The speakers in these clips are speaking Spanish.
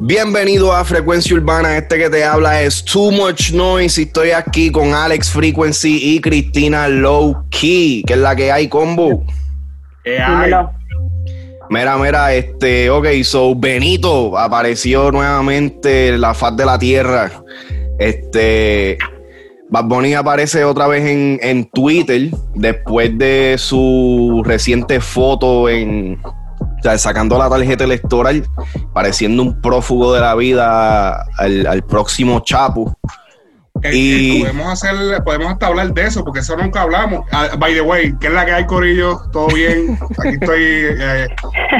Bienvenido a Frecuencia Urbana. Este que te habla es Too Much Noise. Y estoy aquí con Alex Frequency y Cristina Low Key, que es la que hay combo. Mira, mira, este, ok, so Benito apareció nuevamente en la faz de la tierra. Este, Bad Bunny aparece otra vez en, en Twitter después de su reciente foto en, sacando la tarjeta electoral, pareciendo un prófugo de la vida al, próximo Chapo. y podemos hacer, podemos hasta hablar de eso, porque eso nunca hablamos. Ah, by the way, ¿qué es la que hay, Corillo? ¿Todo bien? Aquí estoy eh,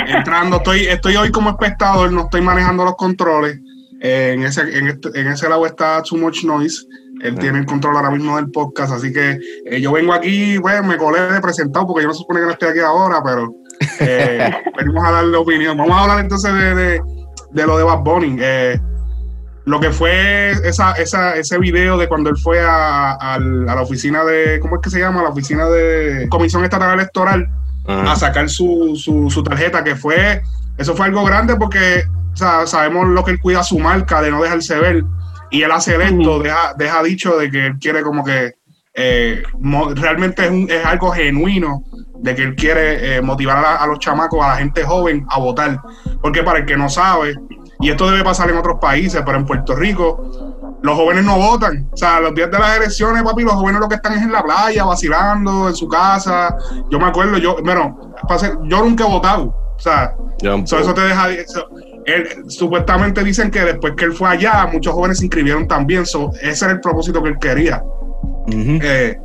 entrando, estoy, estoy hoy como espectador, no estoy manejando los controles. Eh, en, ese, en, este, en ese lado está Too Much Noise. Él tiene el control ahora mismo del podcast, así que eh, yo vengo aquí, bueno, me colé de presentado porque yo no supone que no estoy aquí ahora, pero eh, venimos a darle opinión. Vamos a hablar entonces de, lo de Bad Bunny. Eh, lo que fue esa, esa, ese video de cuando él fue a, la oficina de, ¿cómo es que se llama? La oficina de Comisión Estatal Electoral a sacar su, su, tarjeta, que fue, eso fue algo grande porque sabemos lo que él cuida su marca de no dejarse ver. Y él hace esto, deja, deja dicho de que él quiere como que eh, realmente es, es, algo genuino de que él quiere eh, motivar a, los chamacos, a la gente joven a votar. Porque para el que no sabe, y esto debe pasar en otros países, pero en Puerto Rico, los jóvenes no votan. O sea, los días de las elecciones, papi, los jóvenes lo que están es en la playa, vacilando, en su casa. Yo me acuerdo, yo, bueno, yo nunca he votado. O sea, eso te deja. Supuestamente dicen que después que él fue allá, muchos jóvenes se inscribieron también. ese era el propósito que él quería. Eh,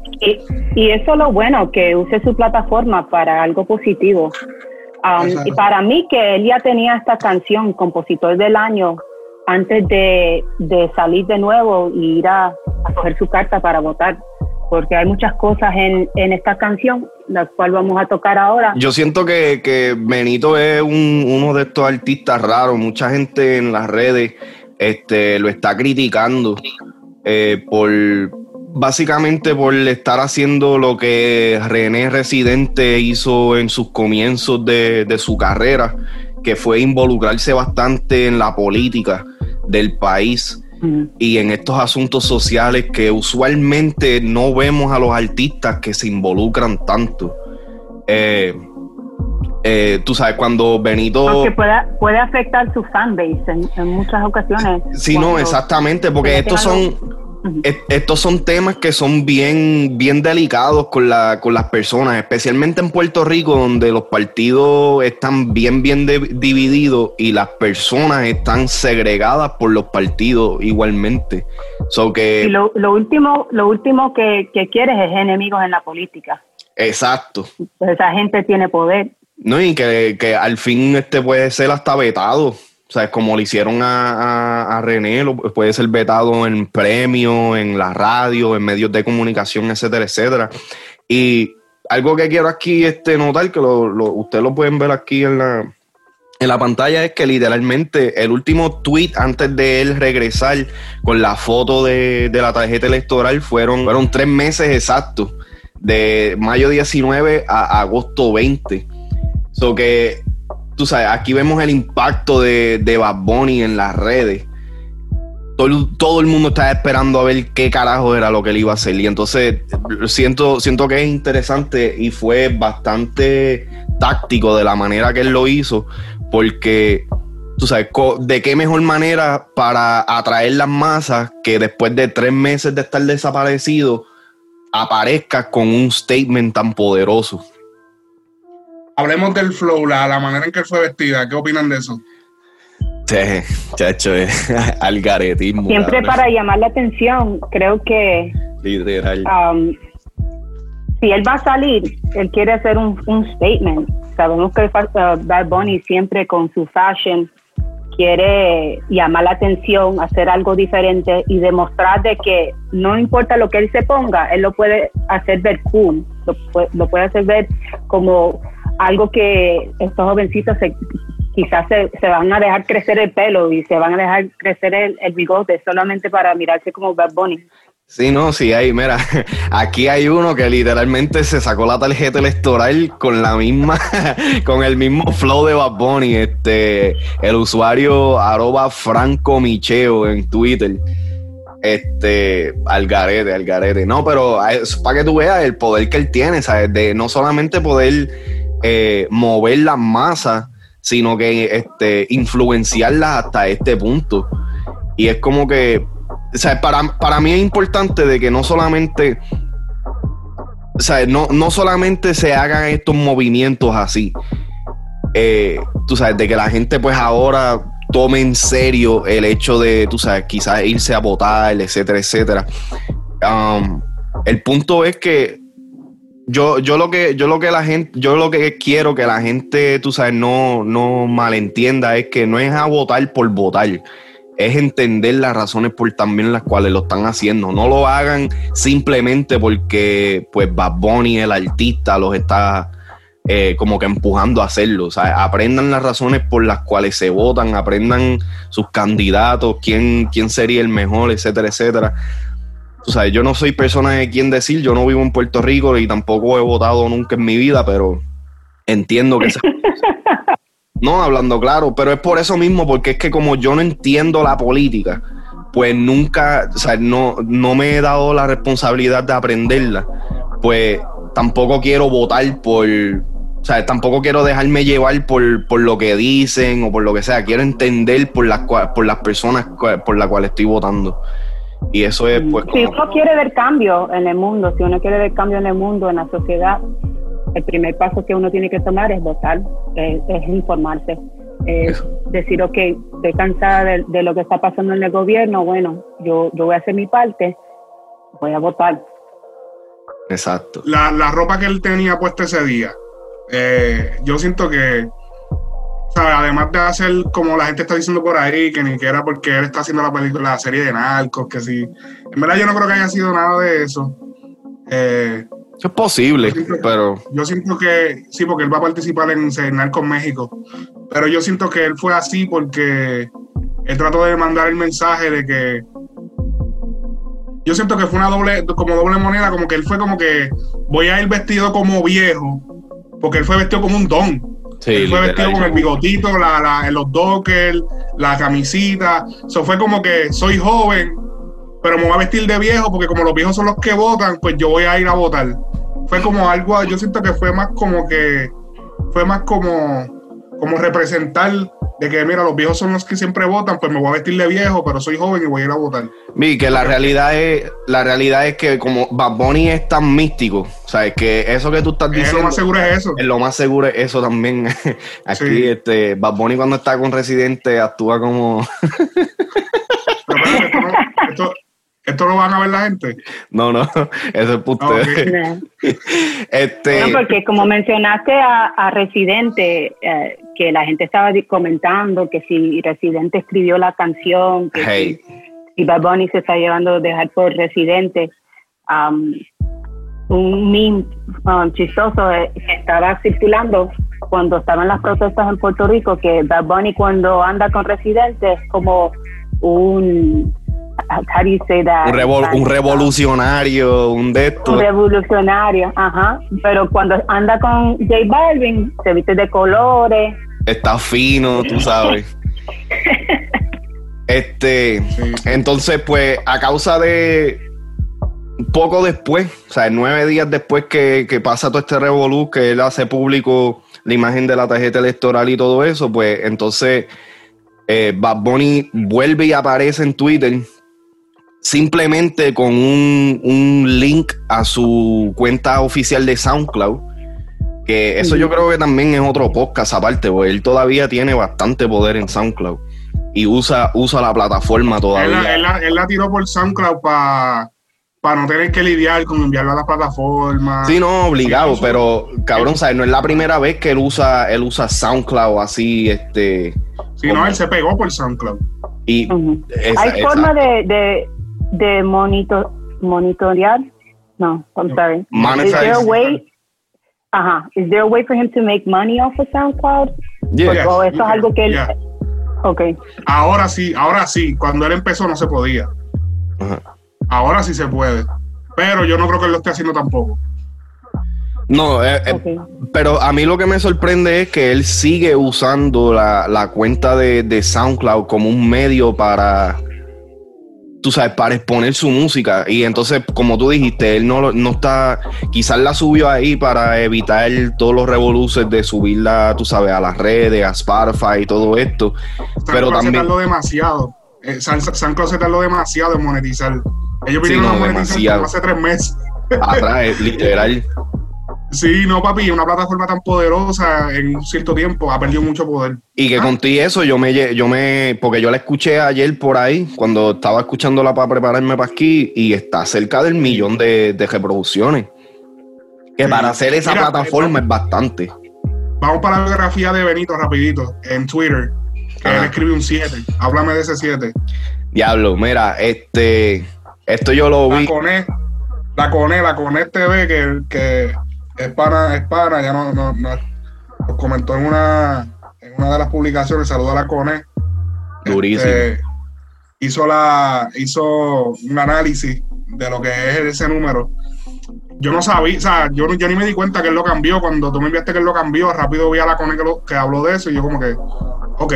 y, eso es lo bueno, que use su plataforma para algo positivo. Um, y para mí que él ya tenía esta canción, compositor del año, antes de, salir de nuevo y ir a, coger su carta para votar porque hay muchas cosas en, esta canción, la cual vamos a tocar ahora. Yo siento que, Benito es uno de estos artistas raros, mucha gente en las redes este, lo está criticando eh, por, básicamente por estar haciendo lo que René Residente hizo en sus comienzos de, su carrera, que fue involucrarse bastante en la política del país y en estos asuntos sociales que usualmente no vemos a los artistas que se involucran tanto. Eh, eh, tú sabes, cuando Benito... Porque puede, afectar su fanbase en, en muchas ocasiones. Sí, no, exactamente, porque estos son estos son temas que son bien, bien delicados con, la, con las personas, especialmente en Puerto Rico, donde los partidos están bien, bien divididos y las personas están segregadas por los partidos igualmente. que, y lo, último, lo último que, que quieres es enemigos en la política. Exacto. Pues esa gente tiene poder. No, y que, que al fin este puede ser hasta vetado. O sea, como le hicieron a, René, puede ser vetado en premios, en la radio, en medios de comunicación, etcétera, etcétera. Y algo que quiero aquí este, notar, que lo, ustedes lo pueden ver aquí en la, en la pantalla, es que literalmente el último tweet antes de él regresar con la foto de, la tarjeta electoral fueron, fueron tres meses exactos, de mayo 19 a agosto 20. So que tú sabes, aquí vemos el impacto de, de Bad Bunny en las redes. Todo, el mundo está esperando a ver qué carajo era lo que él iba a hacer. Y entonces siento, siento que es interesante y fue bastante táctico de la manera que él lo hizo, porque tú sabes, de qué mejor manera para atraer las masas que después de tres meses de estar desaparecido aparezca con un statement tan poderoso. Hablemos del flow, la, la manera en que fue vestida. ¿Qué opinan de eso? Sí, chacho, algaretismo. Siempre para llamar la atención, creo que. Literal. Um, si él va a salir, él quiere hacer un, statement. Sabemos que uh, Bad Bunny siempre con su fashion quiere llamar la atención, hacer algo diferente y demostrar de que no importa lo que él se ponga, él lo puede hacer ver cool, lo puede hacer ver como algo que estos jovencitos quizás se, van a dejar crecer el pelo y se van a dejar crecer el, bigote solamente para mirarse como Bad Bunny. Sí, no, sí, hay, mira, aquí hay uno que literalmente se sacó la tarjeta electoral con la misma, con el mismo flow de Bad Bunny, este, el usuario arroba Franco Micheo en Twitter. Este, Algarete, Algarete. No, pero para que tú veas el poder que él tiene, ¿sabes? De no solamente poder eh, mover las masas, sino que este, influenciarlas hasta este punto. Y es como que o para, para mí es importante de que no solamente, o sea, no, no solamente se hagan estos movimientos así, eh, tú sabes, de que la gente pues ahora tome en serio el hecho de, tú sabes, quizás irse a votar, etcétera, etcétera. Um, el punto es que yo, yo lo que, yo lo que la gente, yo lo que quiero que la gente, tú sabes, no, no malentienda es que no es a votar por votar es entender las razones por también las cuales lo están haciendo. No lo hagan simplemente porque pues Bad Bunny, el artista, los está eh, como que empujando a hacerlo. O sea, aprendan las razones por las cuales se votan, aprendan sus candidatos, quién, quién sería el mejor, etcétera, etcétera. O sea, yo no soy persona de quien decir, yo no vivo en Puerto Rico y tampoco he votado nunca en mi vida, pero entiendo que... No, hablando claro, pero es por eso mismo, porque es que como yo no entiendo la política, pues nunca, o sea, no, no me he dado la responsabilidad de aprenderla, pues tampoco quiero votar por, o sea, tampoco quiero dejarme llevar por, lo que dicen o por lo que sea, quiero entender por las, por las personas por las cuales estoy votando. Y eso es pues... Si uno quiere ver cambio en el mundo, si uno quiere ver cambio en el mundo, en la sociedad, el primer paso que uno tiene que tomar es votar, es, informarse. Es decir, ok, estoy cansada de, lo que está pasando en el gobierno, bueno, yo, yo voy a hacer mi parte, voy a votar. Exacto. La, la ropa que él tenía puesta ese día, eh, yo siento que, ¿sabes? además de hacer como la gente está diciendo por ahí, que ni que era porque él está haciendo la película, la serie de narcos, que sí, en verdad yo no creo que haya sido nada de eso. Eh, es posible, pero. Yo siento que sí, porque él va a participar en Cenar con México. Pero yo siento que él fue así porque él trató de mandar el mensaje de que. Yo siento que fue una doble, como doble moneda, como que él fue como que voy a ir vestido como viejo, porque él fue vestido como un don. Sí, él fue vestido con el bigotito, la, la, los dockers, la camisita. Eso fue como que soy joven, pero me voy a vestir de viejo porque como los viejos son los que votan, pues yo voy a ir a votar. Fue como algo, yo siento que fue más como que, fue más como, como representar de que, mira, los viejos son los que siempre votan, pues me voy a vestir de viejo, pero soy joven y voy a ir a votar. Vi que la realidad es, la realidad es que como Bad Bunny es tan místico, o sea, es que eso que tú estás diciendo. lo más seguro es eso. Es lo más seguro es eso también. Aquí, este, Bad Bunny cuando está con Residente actúa como. esto, ¿Esto lo van a ver la gente? No, no, eso es puto. este... No, porque como mencionaste a, Residente, eh, que la gente estaba comentando que si Residente escribió la canción, que si, Bad Bunny se está llevando a dejar por Residente, um, un meme um, chistoso eh, que estaba circulando cuando estaban las protestas en Puerto Rico, que Bad Bunny cuando anda con Residente es como un un, revolucionario, un de estos. Un revolucionario, ajá. Pero cuando anda con J Balvin, se viste de colores. Está fino, tú sabes. este, entonces, pues, a causa de poco después, o sea, nueve días después que, pasa todo este revolú, que él hace público la imagen de la tarjeta electoral y todo eso, pues entonces eh, Bad Bunny vuelve y aparece en Twitter simplemente con un, link a su cuenta oficial de SoundCloud. Que eso yo creo que también es otro podcast aparte, porque él todavía tiene bastante poder en SoundCloud y usa, usa la plataforma todavía. Él, la, tiró por SoundCloud para no tener que lidiar con enviarlo a la plataforma. Sí, no, obligado, pero cabrón, ¿sabes? No es la primera vez que él usa, él usa SoundCloud así, este. Sí, no, él se pegó por SoundCloud. Y Hay forma de, de monitor, monitorear. No, I'm sorry. Monetize. Is there a way? Ajá. Is there a way for him to make money off of SoundCloud? Yeah. o eso es algo que él. Okay. Ahora sí, ahora sí. Cuando él empezó no se podía. Ahora sí se puede. Pero yo no creo que él lo esté haciendo tampoco. No, eh, eh, pero a mí lo que me sorprende es que él sigue usando la, cuenta de, SoundCloud como un medio para, tú sabes, para exponer su música. Y entonces, como tú dijiste, él no, no está, quizás la subió ahí para evitar todos los revoluces de subirla, tú sabes, a las redes, a Spotify y todo esto. pero también... Demasiado. Eh, SoundCloud se tardó demasiado en monetizar. Ellos vinieron a monetizar hace tres meses. Atrás, literal. Sí, no, papi, una plataforma tan poderosa en un cierto tiempo ha perdido mucho poder. Y que ah. contigo eso, yo me, yo me, porque yo la escuché ayer por ahí, cuando estaba escuchándola para prepararme para aquí, y está cerca del millón de, reproducciones. Que para hacer esa plataforma es bastante. Vamos para la biografía de Benito rapidito, en Twitter, que él escribe un 7. Háblame de ese 7. Diablo, mira, este, esto yo lo vi. La Coné, la Coné, la Coné TV, que, que es pana, es pana, ya no, no, no comentó en una, en una de las publicaciones, saluda a la CONE. Durísimo. Este, hizo la, hizo un análisis de lo que es ese número. Yo no sabía, o sea, yo, yo ni me di cuenta que él lo cambió. Cuando tú me enviaste que él lo cambió, rápido vi a la CONE que, que habló de eso y yo como que, ok,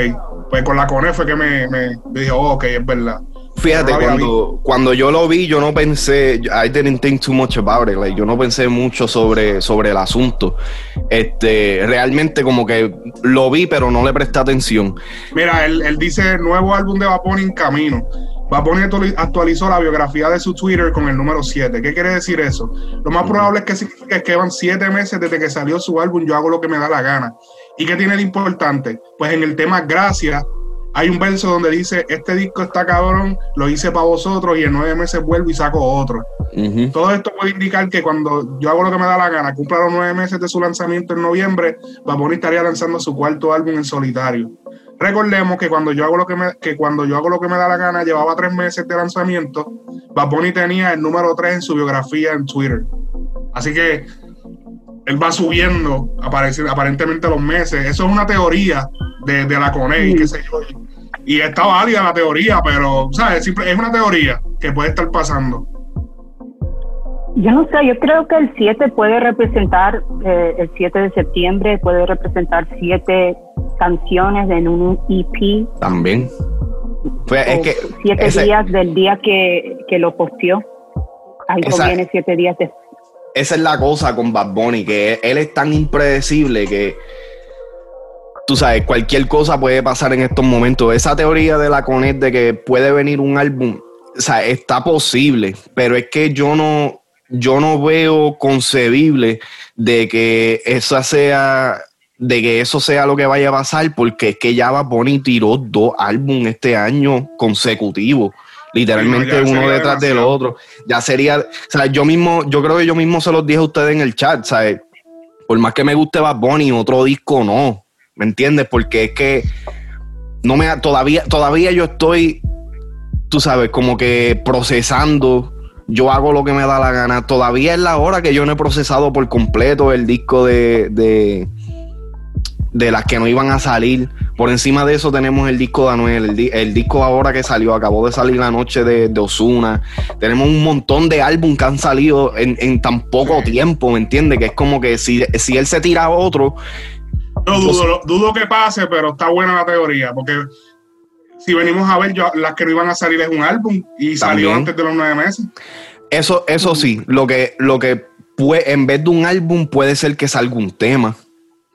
pues con la CONE fue que me, me, dije, oh, ok, es verdad. Fíjate, cuando, cuando yo lo vi, yo no pensé, I didn't think too much about it, like, yo no pensé mucho sobre, sobre el asunto. Este, realmente como que lo vi, pero no le presté atención. Mira, él, él dice, nuevo álbum de Vaponi en camino. Vaponi actualizó la biografía de su Twitter con el número 7. ¿Qué quiere decir eso? Lo más probable es que significa que van siete meses desde que salió su álbum Yo hago lo que me da la gana. ¿Y qué tiene de importante? Pues en el tema Gracias hay un verso donde dice, este disco está cabrón, lo hice para vosotros y en nueve meses vuelvo y saco otro. Todo esto puede indicar que cuando yo hago lo que me da la gana, cumpla los nueve meses de su lanzamiento en noviembre, Vaponi estaría lanzando su cuarto álbum en solitario. Recordemos que cuando yo hago lo que me, que cuando yo hago lo que me da la gana, llevaba tres meses de lanzamiento, Vaponi tenía el número tres en su biografía en Twitter. Así que él va subiendo aparentemente los meses. Eso es una teoría de, la CONE y qué sé yo. Y está válida la teoría, pero ¿sabes? es una teoría que puede estar pasando. Yo no sé, yo creo que el 7 puede representar, eh, el 7 de septiembre puede representar siete canciones en un EP. También. Pues es que siete días del día que, que lo posteó. Ahí conviene siete días después esa es la cosa con Bad Bunny, que él es tan impredecible que tú sabes, cualquier cosa puede pasar en estos momentos. Esa teoría de la Conet de que puede venir un álbum, o sea, está posible, pero es que yo no, yo no veo concebible de que esa sea, de que eso sea lo que vaya a pasar, porque es que ya Bad Bunny tiró dos álbumes este año consecutivos literalmente uno detrás del otro. Ya sería, o sea, yo mismo, yo creo que yo mismo se los dije a ustedes en el chat, ¿sabes? Por más que me guste Bad Bunny, otro disco no, ¿me entiendes? Porque es que no me, todavía, todavía yo estoy, tú sabes, como que procesando yo hago lo que me da la gana. Todavía es la hora que yo no he procesado por completo el disco de, de, de las que no iban a salir. Por encima de eso tenemos el disco de Anuel, el, disco ahora que salió, acabó de salir la noche de, de Osuna. Tenemos un montón de álbumes que han salido en, tan poco tiempo, ¿me entiendes? Que es como que si, si él se tira otro... No dudo, dudo que pase, pero está buena la teoría, porque si venimos a ver, yo, las que no iban a salir es un álbum y salió antes de los nueve meses. Eso, eso sí, lo que, lo que puede, en vez de un álbum puede ser que salga un tema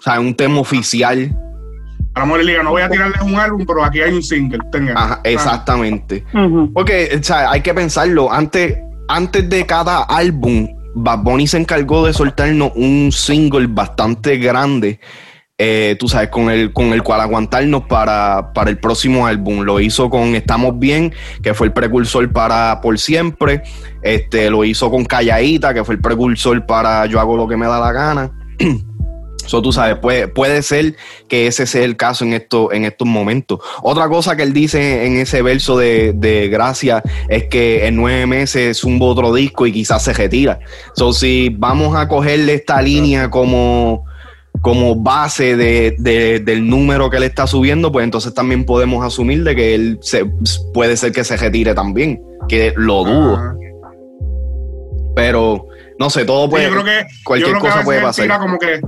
o sea, un tema oficial. A lo liga, no voy a tirarles un álbum, pero aquí hay un single. Tenga. Ajá, exactamente. Porque, o sea, hay que pensarlo. Antes, antes de cada álbum, Bad Bunny se encargó de soltarnos un single bastante grande. Eh, tú sabes, con el, con el cual aguantarnos para, para el próximo álbum. Lo hizo con Estamos Bien, que fue el precursor para Por Siempre. Este, lo hizo con Calladita, que fue el precursor para Yo hago lo que me da la gana. So, tú sabes, puede, puede ser que ese sea el caso en, esto, en estos momentos. Otra cosa que él dice en ese verso de, de Gracia es que en nueve meses zumba otro disco y quizás se retira. So, si vamos a cogerle esta línea como, como base de, del número que él está subiendo, pues entonces también podemos asumir de que él se, puede ser que se retire también, que lo dudo. Pero, no sé, todo puede. yo creo que, cualquier cosa puede pasar. como que,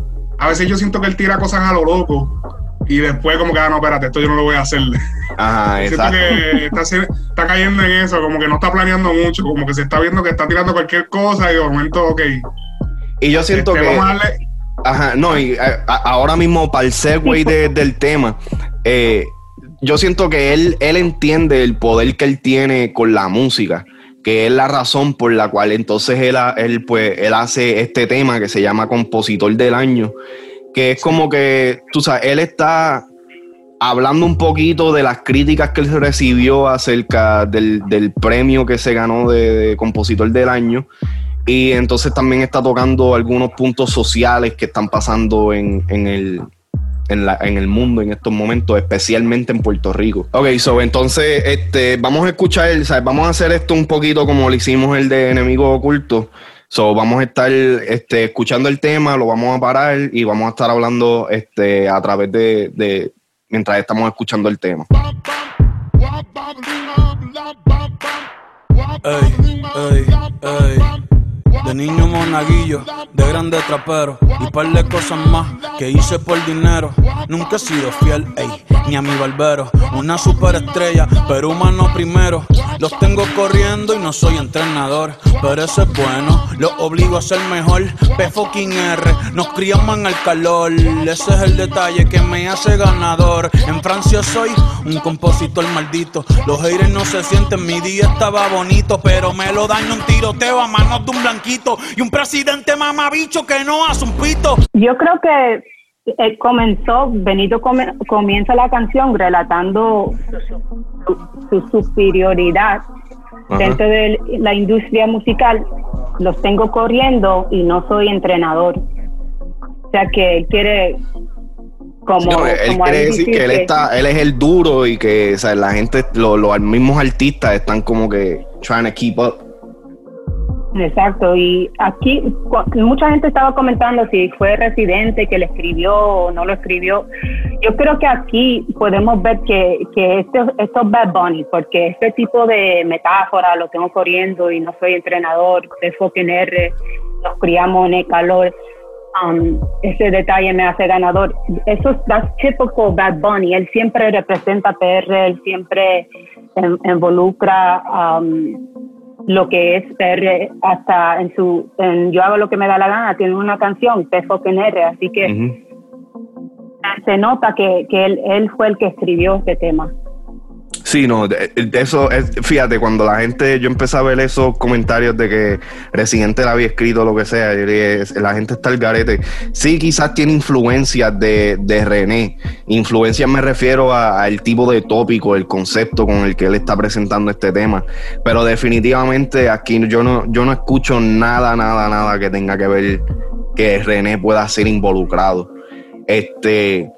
a veces yo siento que él tira cosas a lo loco y después como que, ah, no, espérate, esto yo no lo voy a hacer. Ajá, exacto. que está, está, cayendo en eso, como que no está planeando mucho, como que se está viendo que está tirando cualquier cosa y de momento, ok. Y yo siento este, que... Ajá, no, y ahora mismo para el segue del tema, eh, yo siento que él, él entiende el poder que él tiene con la música, que es la razón por la cual entonces él, él, pues, él hace este tema que se llama Compositor del Año, que es como que, tú sabes, él está hablando un poquito de las críticas que él recibió acerca del, premio que se ganó de, Compositor del Año. Y entonces también está tocando algunos puntos sociales que están pasando en, el, en, el mundo en estos momentos, especialmente en Puerto Rico. Ok, so entonces este, vamos a escuchar, vamos a hacer esto un poquito como lo hicimos el de Enemigo Oculto. So, vamos a estar este, escuchando el tema, lo vamos a parar y vamos a estar hablando este, a través de, de mientras estamos escuchando el tema. De niño monaguillo, de grande trapero y par de cosas más que hice por dinero. Nunca he sido fiel, ey, ni a mi barbero. Una superestrella, pero humano primero. Los tengo corriendo y no soy entrenador, pero eso es bueno. Los obligo a ser mejor. P fucking R, nos criamos en el calor. Ese es el detalle que me hace ganador. En Francia soy un compositor maldito. Los haters no se sienten, mi día estaba bonito, pero me lo daño un tiroteo a manos de un blanquito y un presidente mamabicho que no hace un pito. Yo creo que eh, comenzó, Benito comienza la canción relatando su, superioridad dentro de la industria musical. Los tengo corriendo y no soy entrenador. O sea que él quiere como, él quiere decir que él está, él es el duro y que la gente, los mismos artistas están como que trying to keep up. Exacto, y aquí mucha gente estaba comentando si fue residente que le escribió o no lo escribió. Yo creo que aquí podemos ver que, que esto, esto es Bad Bunny, porque este tipo de metáfora lo tengo corriendo y no soy entrenador, de fucking R, nos criamos en el calor. Um, ese detalle me hace ganador. Eso es that's typical Bad Bunny. Él siempre representa PR, él siempre involucra um, lo que es PR hasta en su Yo hago lo que me da la gana, tiene una canción, P R, así que se nota que, que él, él fue el que escribió este tema. Sí, no, de, eso es, fíjate, cuando la gente, yo empecé a ver esos comentarios de que Residente la había escrito lo que sea, la gente está al garete. Sí, quizás tiene influencias de, de René. Influencias me refiero al tipo de tópico, el concepto con el que él está presentando este tema. Pero definitivamente aquí yo no, yo no escucho nada, nada, nada que tenga que ver que René pueda ser involucrado. Este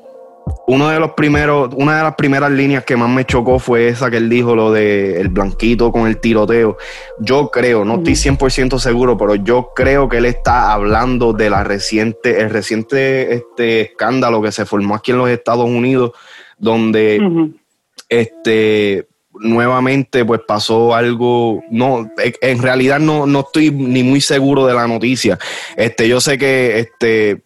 uno de los primeros, una de las primeras líneas que más me chocó fue esa que él dijo, lo de el blanquito con el tiroteo. Yo creo, no estoy 100% seguro, pero yo creo que él está hablando de la reciente, el reciente este escándalo que se formó aquí en los Estados Unidos, donde este nuevamente pues pasó algo, no, en realidad no, no estoy ni muy seguro de la noticia. Este, yo sé que este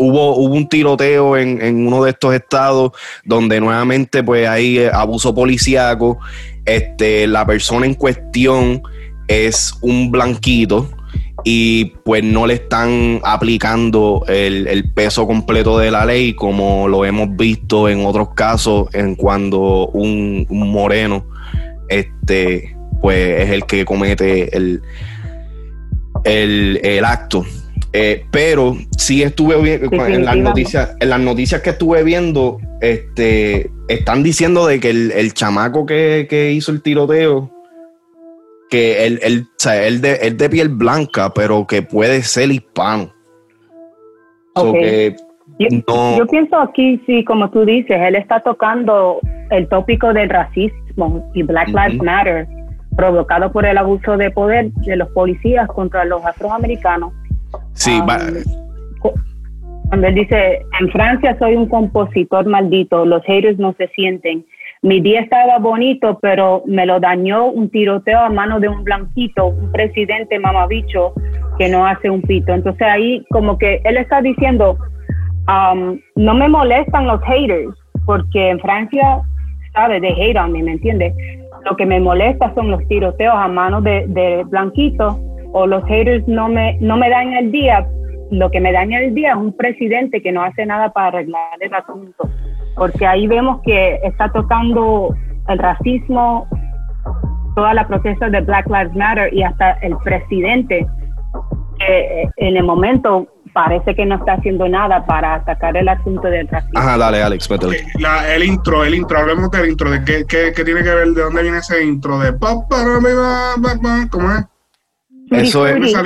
hubo, un tiroteo en, uno de estos estados donde nuevamente pues hay eh, abuso policíaco. Este, la persona en cuestión es un blanquito y pues no le están aplicando el, peso completo de la ley como lo hemos visto en otros casos en cuando un, moreno este pues es el que comete el, el acto eh, pero sí estuve viendo en las noticias, en las noticias que estuve viendo, este, están diciendo de que el, chamaco que, hizo el tiroteo, que él, él, o sea, él, de, él de piel blanca, pero que puede ser hispano. yo, pienso aquí, sí, como tú dices, él está tocando el tópico del racismo y Black Lives Matter, provocado por el abuso de poder de los policías contra los afroamericanos. Sí, va. Cuando él dice, en Francia soy un compositor maldito, los haters no se sienten. mi día estaba bonito, pero me lo dañó un tiroteo a mano de un blanquito, un presidente mamabicho que no hace un pito. Entonces ahí como que él está diciendo, um, no me molestan los haters, porque en Francia, sabe, de hate on me, ¿me entiendes? Lo que me molesta son los tiroteos a mano de, de blanquitos o los haters no me, no me dan el día. Lo que me daña el día es un presidente que no hace nada para arreglar el asunto porque ahí vemos que está tocando el racismo, toda la protesta de Black Lives Matter y hasta el presidente, que eh, en el momento parece que no está haciendo nada para atacar el asunto del racismo. Ajá, dale, Alex, mételo. el intro, el intro, hablemos del intro, de qué, qué, qué, tiene que ver, de dónde viene ese intro, de ¿cómo es? Eso es.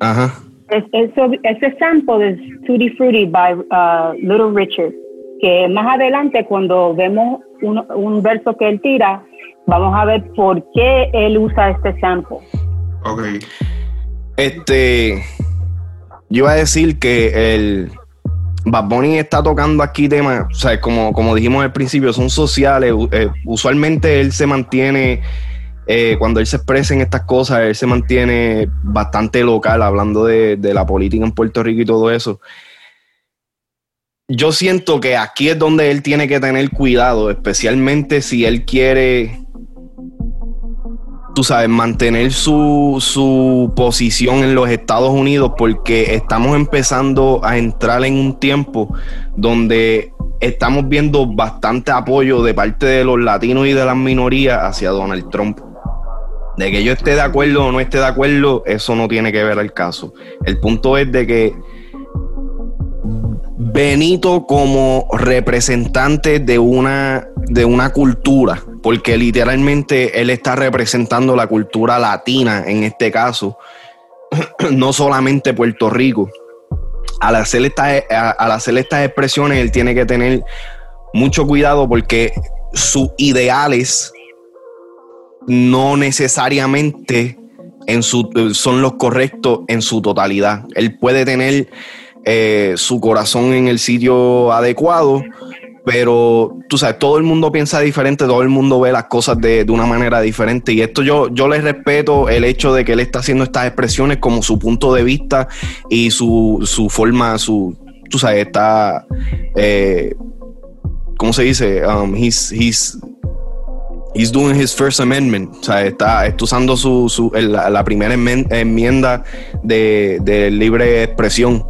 Ajá. Es, eso, ese sample de Tutti Fruity by uh, Little Richard que más adelante cuando vemos un, un, verso que él tira, vamos a ver por qué él usa este sample. Ok. Este, yo iba a decir que el Bad Bunny está tocando aquí temas, o sea, como, como dijimos al principio, son sociales. Eh, usualmente él se mantiene, eh, cuando él se expresa en estas cosas, él se mantiene bastante local, hablando de, de la política en Puerto Rico y todo eso yo siento que aquí es donde él tiene que tener cuidado, especialmente si él quiere, tú sabes, mantener su, su, posición en los Estados Unidos, porque estamos empezando a entrar en un tiempo donde estamos viendo bastante apoyo de parte de los latinos y de las minorías hacia Donald Trump. De que yo esté de acuerdo o no esté de acuerdo, eso no tiene que ver al caso. El punto es de que Benito como representante de una, de una cultura, porque literalmente él está representando la cultura latina en este caso, no solamente Puerto Rico. Al hacer, al hacer estas expresiones, él tiene que tener mucho cuidado porque sus ideales no necesariamente en su, son los correctos en su totalidad. Él puede tener eh, su corazón en el sitio adecuado, pero tú sabes, todo el mundo piensa diferente, todo el mundo ve las cosas de, una manera diferente y esto yo, yo le respeto el hecho de que él está haciendo estas expresiones como su punto de vista y su, su forma, su, tú sabes, está, eh, ¿cómo se dice? Um, he's doing his first amendment, o sea, está, usando su, su la, primera enmienda de, libre expresión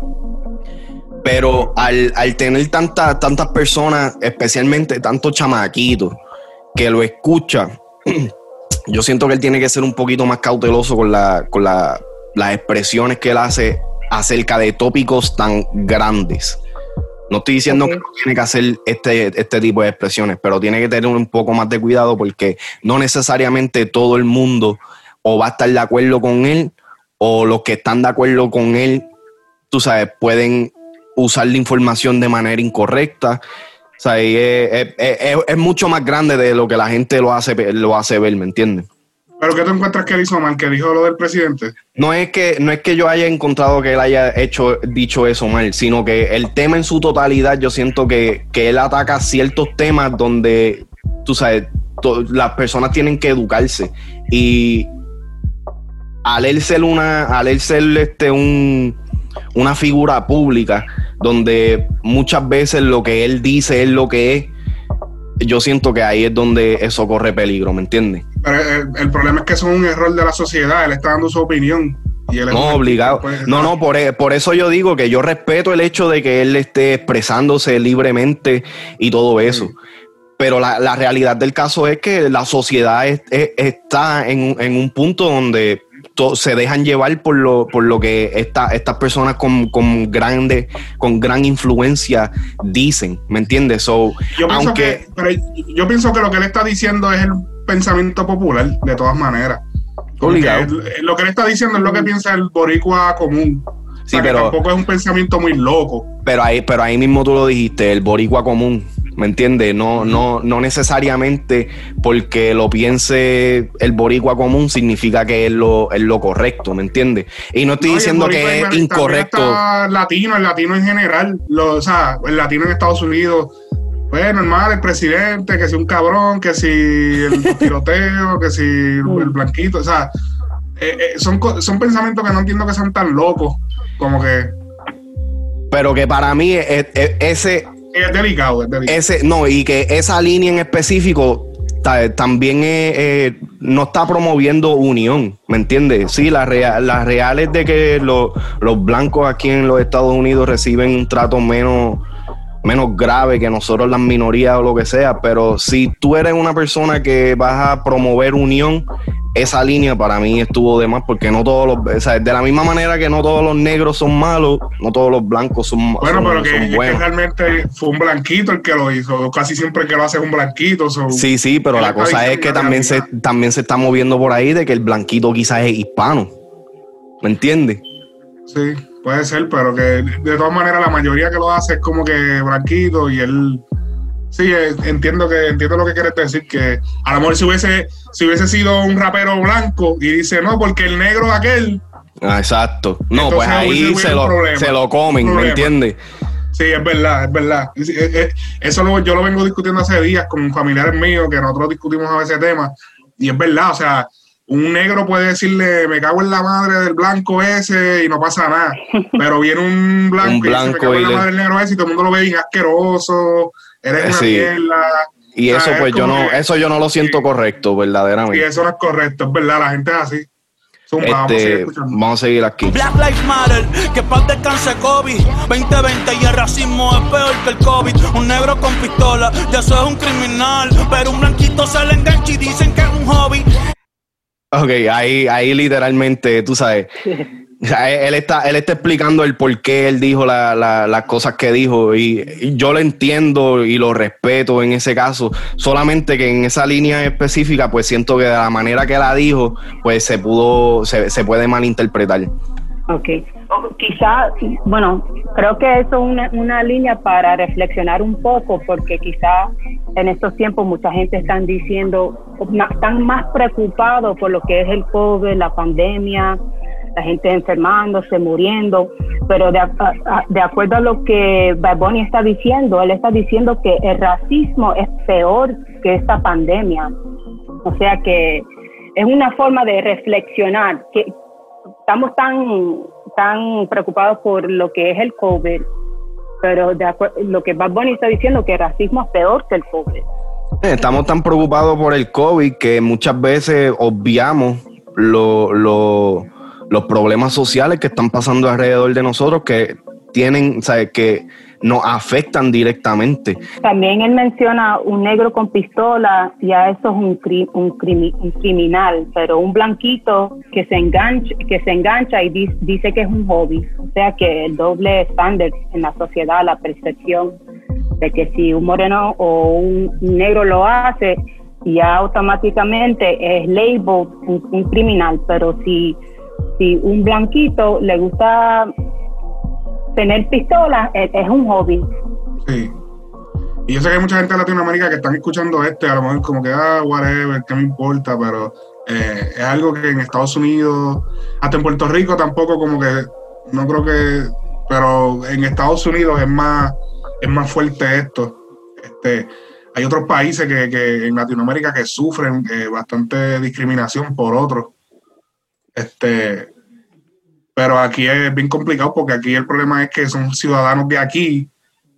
pero al, tener tantas tantas personas, especialmente tantos chamaquitos, que lo escuchan, yo siento que él tiene que ser un poquito más cauteloso con, la, con las expresiones que él hace acerca de tópicos tan grandes. No estoy diciendo que no tiene que hacer este, este tipo de expresiones, pero tiene que tener un poco más de cuidado porque no necesariamente todo el mundo o va a estar de acuerdo con él o los que están de acuerdo con él, tú sabes, pueden usar la información de manera incorrecta. O sea, es, mucho más grande de lo que la gente lo hace, lo hace ver, ¿me entiendes? ¿Pero qué te encuentras que él hizo mal? ¿Que dijo lo del presidente? No es que, no es que yo haya encontrado que él haya hecho, dicho eso mal, sino que el tema en su totalidad, yo siento que, él ataca ciertos temas donde, tú sabes, las personas tienen que educarse. Y al él ser una, al él ser este un, una figura pública, donde muchas veces lo que él dice es lo que es, yo siento que ahí es donde eso corre peligro, ¿me entiendes? Pero el, problema es que eso es un error de la sociedad, él está dando su opinión. Y él no, obligado. no, no, por, e, por, eso yo digo que yo respeto el hecho de que él esté expresándose libremente y todo eso. Pero la, realidad del caso es que la sociedad está en, en, un punto donde se dejan llevar por lo, por lo que esta, estas personas con, con, grande, con gran influencia dicen, ¿me entiendes? So, yo, pienso que, yo pienso que lo que él está diciendo es el pensamiento popular, de todas maneras. lo que él está diciendo es lo que piensa el boricua común. Sí, pero tampoco es un pensamiento muy loco. Pero ahí, pero ahí mismo tú lo dijiste, el boricua común. ¿Me entiendes? No, no, no necesariamente porque lo piense el boricua común significa que es lo, es lo correcto, ¿me entiendes? Y no estoy diciendo que es incorrecto. latino, el latino en general, lo, o sea, el latino en Estados Unidos, pues normal, el presidente, que si un cabrón, que si el tiroteo, que si el, blanquito, o sea, eh, eh, son, son pensamientos que no entiendo que sean tan locos, como que... Pero que para mí ese... Es delicado, es delicado. Ese, no, y que esa línea en específico también eh, no está promoviendo unión, ¿me entiendes? Sí, las la reales de que los blancos aquí en los Estados Unidos reciben un trato menos menos grave que nosotros las minorías o lo que sea, pero si tú eres una persona que vas a promover unión, esa línea para mí estuvo de más porque no todos los, o sea, de la misma manera que no todos los negros son malos, no todos los blancos son malos. Bueno, pero que, realmente fue un blanquito el que lo hizo, casi siempre que lo hace es un blanquito. sí, sí, pero la cosa es que también se, también se está moviendo por ahí de que el blanquito quizás es hispano, ¿me entiendes? Sí. Puede ser, pero que de todas maneras la mayoría que lo hace es como que blanquito y él sí eh, entiendo que entiendo lo que quieres decir que a lo mejor si hubiese si hubiese sido un rapero blanco y dice no porque el negro aquel ah, exacto no pues ahí se lo, se lo comen ¿me entiendes? Sí, es verdad, es verdad. Eh, eh, eso yo lo vengo discutiendo hace días con familiares míos que nosotros discutimos a veces tema y es verdad, o sea, un negro puede decirle, me cago en la madre del blanco ese y no pasa nada. Pero viene un blanco, y dice, me cago en la madre del negro ese y todo el mundo lo ve bien asqueroso, eres una mierda. Y eso pues yo no, eso yo no lo siento correcto, verdaderamente. Y eso no es correcto, es verdad, la gente es así. Este, vamos, a seguir aquí. Black Lives Matter, que paz descanse COVID 2020 y el racismo es peor que el COVID. Un negro con pistola, ya eso es un criminal. Pero un blanquito se le engancha y dicen que es un hobby. Ok, ahí, ahí literalmente, tú sabes. él está, él está explicando el por qué él dijo las cosas que dijo y, yo lo entiendo y lo respeto en ese caso, solamente que en esa línea específica pues siento que de la manera que la dijo pues se pudo, se, se puede malinterpretar. Ok, quizá, bueno, creo que eso es una, una línea para reflexionar un poco, porque quizá en estos tiempos mucha gente están diciendo, están más preocupados por lo que es el COVID, la pandemia, la gente enfermándose, muriendo, pero de, de acuerdo a lo que Barboni está diciendo, él está diciendo que el racismo es peor que esta pandemia. O sea que es una forma de reflexionar, que, estamos tan, tan preocupados por lo que es el COVID, pero de lo que Bad Bunny está diciendo, que el racismo es peor que el COVID. Eh, estamos tan preocupados por el COVID que muchas veces obviamos los problemas sociales que están pasando alrededor de nosotros que tienen, ¿sabes? Que nos afectan directamente. También él menciona un negro con pistola, ya eso es un, un, criminal, pero un blanquito que se engancha, que se engancha y dice, que es un hobby. O sea que el doble estándar en la sociedad, la percepción de que si un moreno o un negro lo hace, ya automáticamente es labeled un, criminal, pero si, si un blanquito le gusta tener pistolas es, un hobby. Sí. Y yo sé que hay mucha gente de Latinoamérica que están escuchando este, a lo mejor como que, ah, whatever, ¿qué me importa? Pero eh, es algo que en Estados Unidos, hasta en Puerto Rico tampoco como que, no creo que, pero en Estados Unidos es más, es más fuerte esto. Este, hay otros países que, que en Latinoamérica que sufren eh, bastante discriminación por otros. Este, pero aquí es bien complicado porque aquí el problema es que son ciudadanos de aquí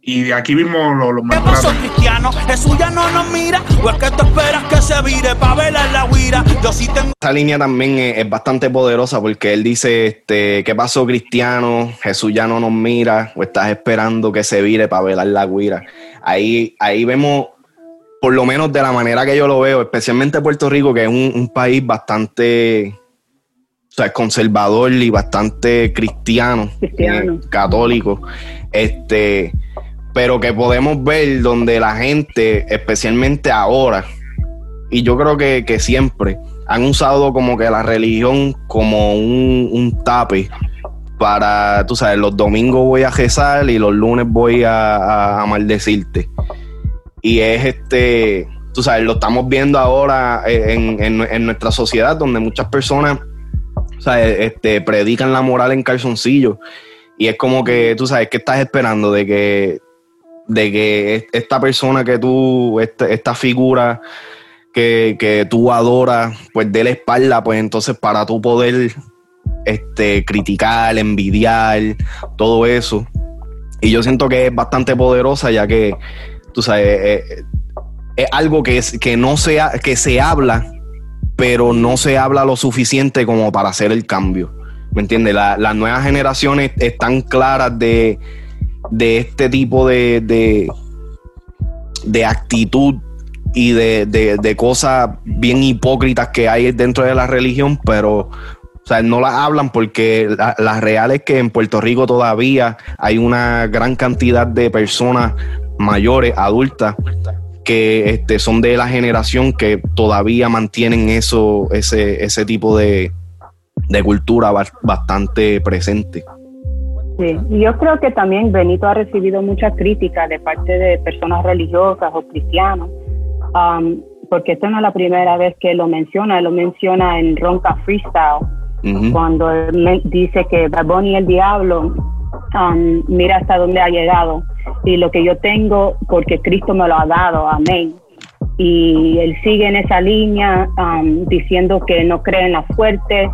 y de aquí mismo los lo ¿Qué pasó, cristiano? Jesús ya no nos mira. ¿O es que tú esperas que se vire para ver la guira? Yo sí tengo. Esa línea también es, bastante poderosa porque él dice: este, ¿Qué pasó, cristiano? Jesús ya no nos mira. ¿O estás esperando que se vire para velar la guira? Ahí, ahí vemos, por lo menos de la manera que yo lo veo, especialmente Puerto Rico, que es un país bastante sea, conservador y bastante cristiano, eh, católico, este, pero que podemos ver donde la gente, especialmente ahora, y yo creo que, siempre, han usado como que la religión como un, tape para, tú sabes, los domingos voy a rezar y los lunes voy a, maldecirte. Y es este, tú sabes, lo estamos viendo ahora en, en nuestra sociedad donde muchas personas o sea, este, predican la moral en calzoncillo. Y es como que, tú sabes, ¿qué estás esperando? De que de que esta persona que tú, este, esta, figura que, que, tú adoras, pues dé la espalda, pues entonces para tú poder este, criticar, envidiar, todo eso. Y yo siento que es bastante poderosa, ya que, tú sabes, eh, eh, es, algo que, es, que no sea, que se habla, pero no se habla lo suficiente como para hacer el cambio. ¿Me entiendes? las nuevas generaciones están claras de, este tipo de, de, actitud y de, de, cosas bien hipócritas que hay dentro de la religión, pero o sea, no la hablan porque la, real es que en Puerto Rico todavía hay una gran cantidad de personas mayores, adultas, que este, son de la generación que todavía mantienen eso, ese, ese tipo de, cultura bastante presente. Sí, y yo creo que también Benito ha recibido mucha crítica de parte de personas religiosas o cristianos, um, porque esta no es la primera vez que lo menciona, lo menciona en Ronca Freestyle, cuando él dice que Baboni y el diablo, um, mira hasta dónde ha llegado y lo que yo tengo porque Cristo me lo ha dado, amén. Y él sigue en esa línea um, diciendo que no cree en la suerte,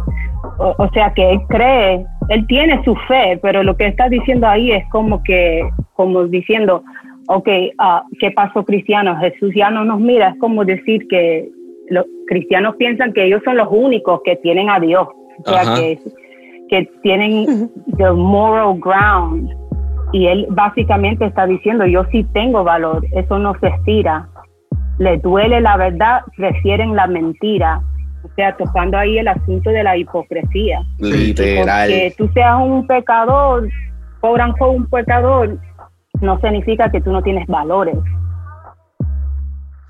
o, sea que él cree, él tiene su fe, pero lo que está diciendo ahí es como que, como diciendo, ok, uh, ¿qué pasó cristiano? Jesús ya no nos mira, es como decir que los cristianos piensan que ellos son los únicos que tienen a Dios que, que tienen the moral ground. Y él básicamente está diciendo, yo sí tengo valor, eso no se estira. Le duele la verdad, prefieren la mentira. O sea, tocando ahí el asunto de la hipocresía. Literal. Que tú seas un pecador, cobran con un pecador, no significa que tú no tienes valores.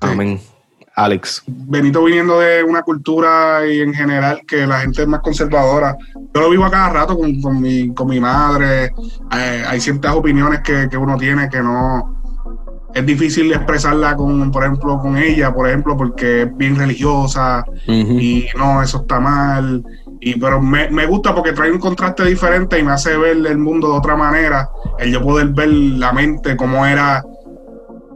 Amén. Alex. Benito viniendo de una cultura y en general que la gente es más conservadora. Yo lo vivo a cada rato con, mi, con mi madre. Eh, hay ciertas opiniones que, uno tiene que no es difícil expresarla con, por ejemplo, con ella, por ejemplo, porque es bien religiosa y no, eso está mal. Y, pero me, me, gusta porque trae un contraste diferente y me hace ver el mundo de otra manera. El yo poder ver la mente, cómo era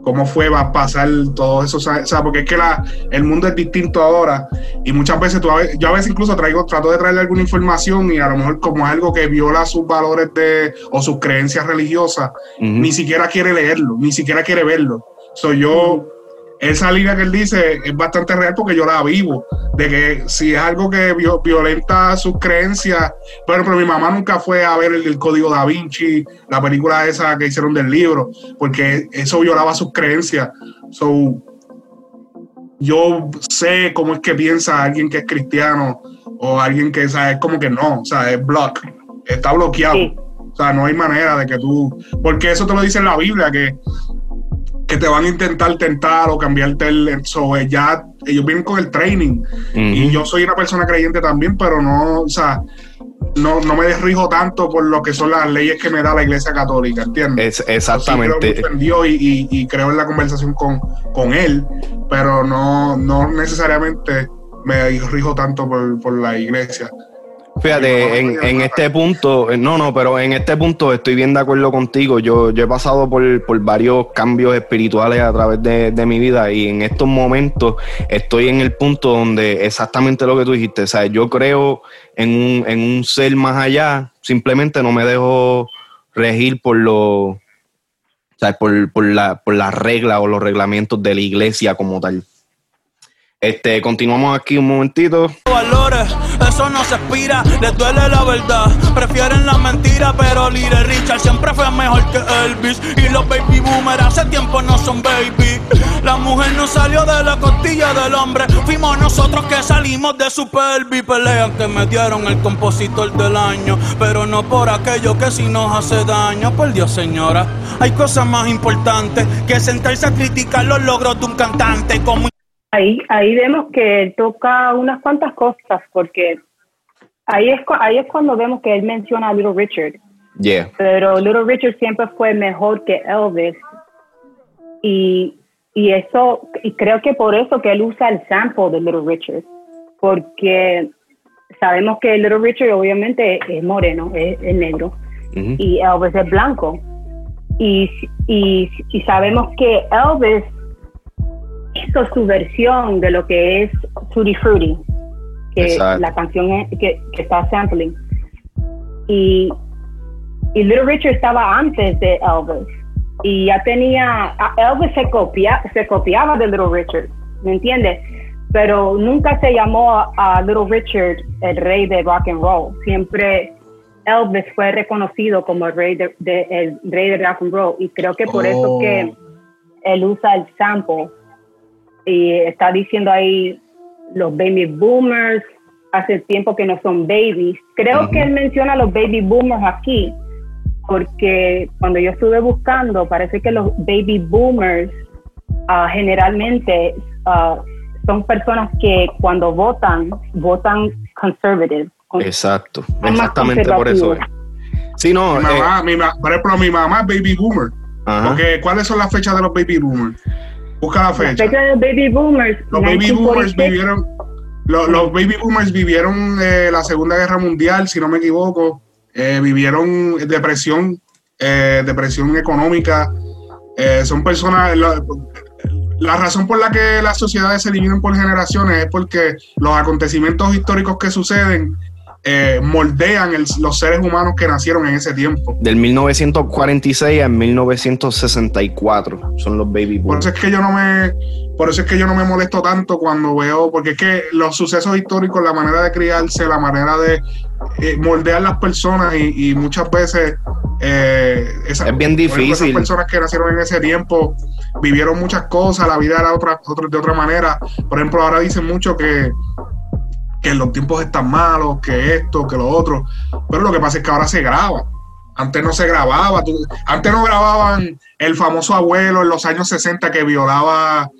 cómo fue, va a pasar todo eso, o sea, porque es que la, el mundo es distinto ahora y muchas veces tú, yo a veces incluso traigo, trato de traerle alguna información y a lo mejor como algo que viola sus valores de, o sus creencias religiosas, ni siquiera quiere leerlo, ni siquiera quiere verlo. Soy yo esa línea que él dice es bastante real porque yo la vivo, de que si es algo que violenta sus creencias, por ejemplo, mi mamá nunca fue a ver el, Código Da Vinci, la película esa que hicieron del libro, porque eso violaba sus creencias. So, yo sé cómo es que piensa alguien que es cristiano o alguien que es como que no, o sea, es block, está bloqueado. O sea, no hay manera de que tú, porque eso te lo dice en la Biblia, que que te van a intentar tentar o cambiarte el so, ya ellos vienen con el training. Y yo soy una persona creyente también pero no o sea no, no me desrijo tanto por lo que son las leyes que me da la iglesia católica ¿entiendes? Es, exactamente. creo y, y, creo en la conversación con, con él pero no, no necesariamente me rijo tanto por, por la iglesia Fíjate, en, este punto, no, no, pero en este punto estoy bien de acuerdo contigo. Yo, yo he pasado por, varios cambios espirituales a través de, mi vida y en estos momentos estoy en el punto donde exactamente lo que tú dijiste, o sea, yo creo en un, en un ser más allá, simplemente no me dejo regir por lo, por, por, la, por las reglas o los reglamentos de la iglesia como tal. Este, continuamos aquí un momentito. Valores, eso no se expira, les duele la verdad. Prefieren la mentira, pero Little Richard siempre fue mejor que Elvis. Y los baby boomers hace tiempo no son baby. La mujer no salió de la costilla del hombre, fuimos nosotros que salimos de su pelvis. Pelean que me dieron el compositor del año, pero no por aquello que si nos hace daño. Por Dios, señora, hay cosas más importantes que sentarse a criticar los logros de un cantante como Ahí, ahí vemos que él toca unas cuantas cosas, porque ahí es, ahí es cuando vemos que él menciona a Little Richard. Yeah. Pero Little Richard siempre fue mejor que Elvis. Y, y eso, y creo que por eso que él usa el sample de Little Richard. Porque sabemos que Little Richard obviamente es moreno, es, negro. Y Elvis es blanco. y, y, y sabemos que Elvis hizo su versión de lo que es Tutti Frutti, que la canción que, que, está sampling. Y, y Little Richard estaba antes de Elvis. Y ya tenía, Elvis se, copia, se copiaba de Little Richard, ¿me entiendes? Pero nunca se llamó a, Little Richard el rey de rock and roll. Siempre Elvis fue reconocido como el rey de, el rey de rock and roll. Y creo que por eso que oh. él usa el sample y está diciendo ahí los baby boomers, hace tiempo que no son babies. Creo que él menciona los baby boomers aquí, porque cuando yo estuve buscando, parece que los baby boomers uh, generalmente uh, son personas que cuando votan, votan conservative. Exacto, exactamente por eso Sí, no. Mi mamá, eh, mi por ejemplo, mi mamá es baby boomer. Porque, ¿cuáles son las fechas de los baby boomers? Busca la fecha. los baby boomers. Los baby boomers vivieron, los, baby boomers vivieron eh, la Segunda Guerra Mundial, si no me equivoco. Eh, vivieron depresión, eh, depresión económica. son personas. La, la, razón por la que las sociedades se dividen por generaciones es porque los acontecimientos históricos que suceden eh, moldean los seres humanos que nacieron en ese tiempo. Del 1946 al 1964 son los baby boomers. Por eso es que yo no me, por eso es que yo no me molesto tanto cuando veo, porque es que los sucesos históricos, la manera de criarse, la manera de eh, moldear las personas y, muchas veces eh, es bien difícil. Esas personas que nacieron en ese tiempo vivieron muchas cosas, la vida era otra, otra, de otra manera. Por ejemplo, ahora dicen mucho que que los tiempos están malos, que esto, que lo otro. Pero lo que pasa es que ahora se graba. Antes no se grababa. antes no grababan el famoso abuelo en los años 60 que violaba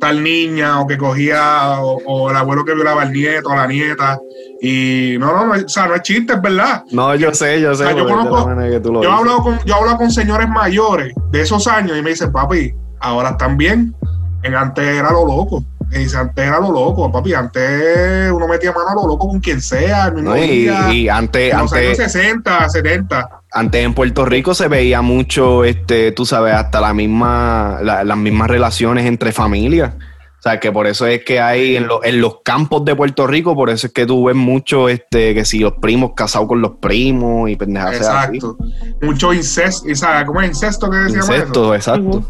tal niña o que cogía, o, el abuelo que violaba al nieto, a la nieta. Y no, no, no, o sea, no es chiste, es verdad. No, yo sé, yo sé. yo, yo, he hablado con, yo he hablado con señores mayores de esos años y me dicen, papi, ahora están bien. En antes era lo loco. Y antes era lo loco, papi. Antes uno metía mano a lo loco con quien sea. y, antes. En los años 60, 70. Antes en Puerto Rico se veía mucho, este, tú sabes, hasta la misma, las mismas relaciones entre familias. O sea, que por eso es que hay en, en, los campos de Puerto Rico, por eso es que tú ves mucho, este, que si los primos casados con los primos y pendejas Exacto. Mucho incesto, ¿cómo es incesto que decíamos? Incesto, exacto.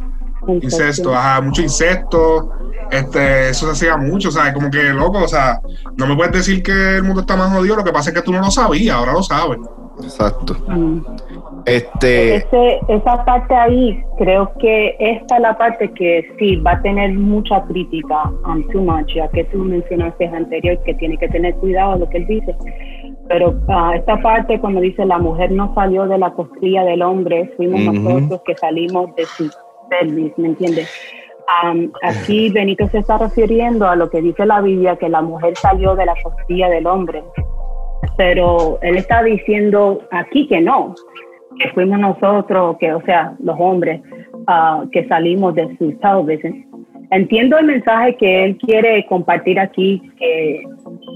Incesto, ajá, mucho incesto este, eso se hacía mucho, o sea, como que loco, o sea, no me puedes decir que el mundo está más jodido, lo que pasa es que tú no lo sabías, ahora lo sabes. Exacto. Mm. Este... esa parte ahí, creo que esta es la parte que sí va a tener mucha crítica a too much, ya que tú mencionaste anterior que tiene que tener cuidado de lo que él dice. Pero uh, esta parte cuando dice la mujer no salió de la costilla del hombre, fuimos nosotros que salimos de su pelvis, ¿me entiendes? aquí Benito se está refiriendo a lo que dice la Biblia, que la mujer salió de la costilla del hombre, pero él está diciendo aquí que no, que fuimos nosotros, que o sea, los hombres, ah, que salimos de su pelvis. Entiendo el mensaje que él quiere compartir aquí, que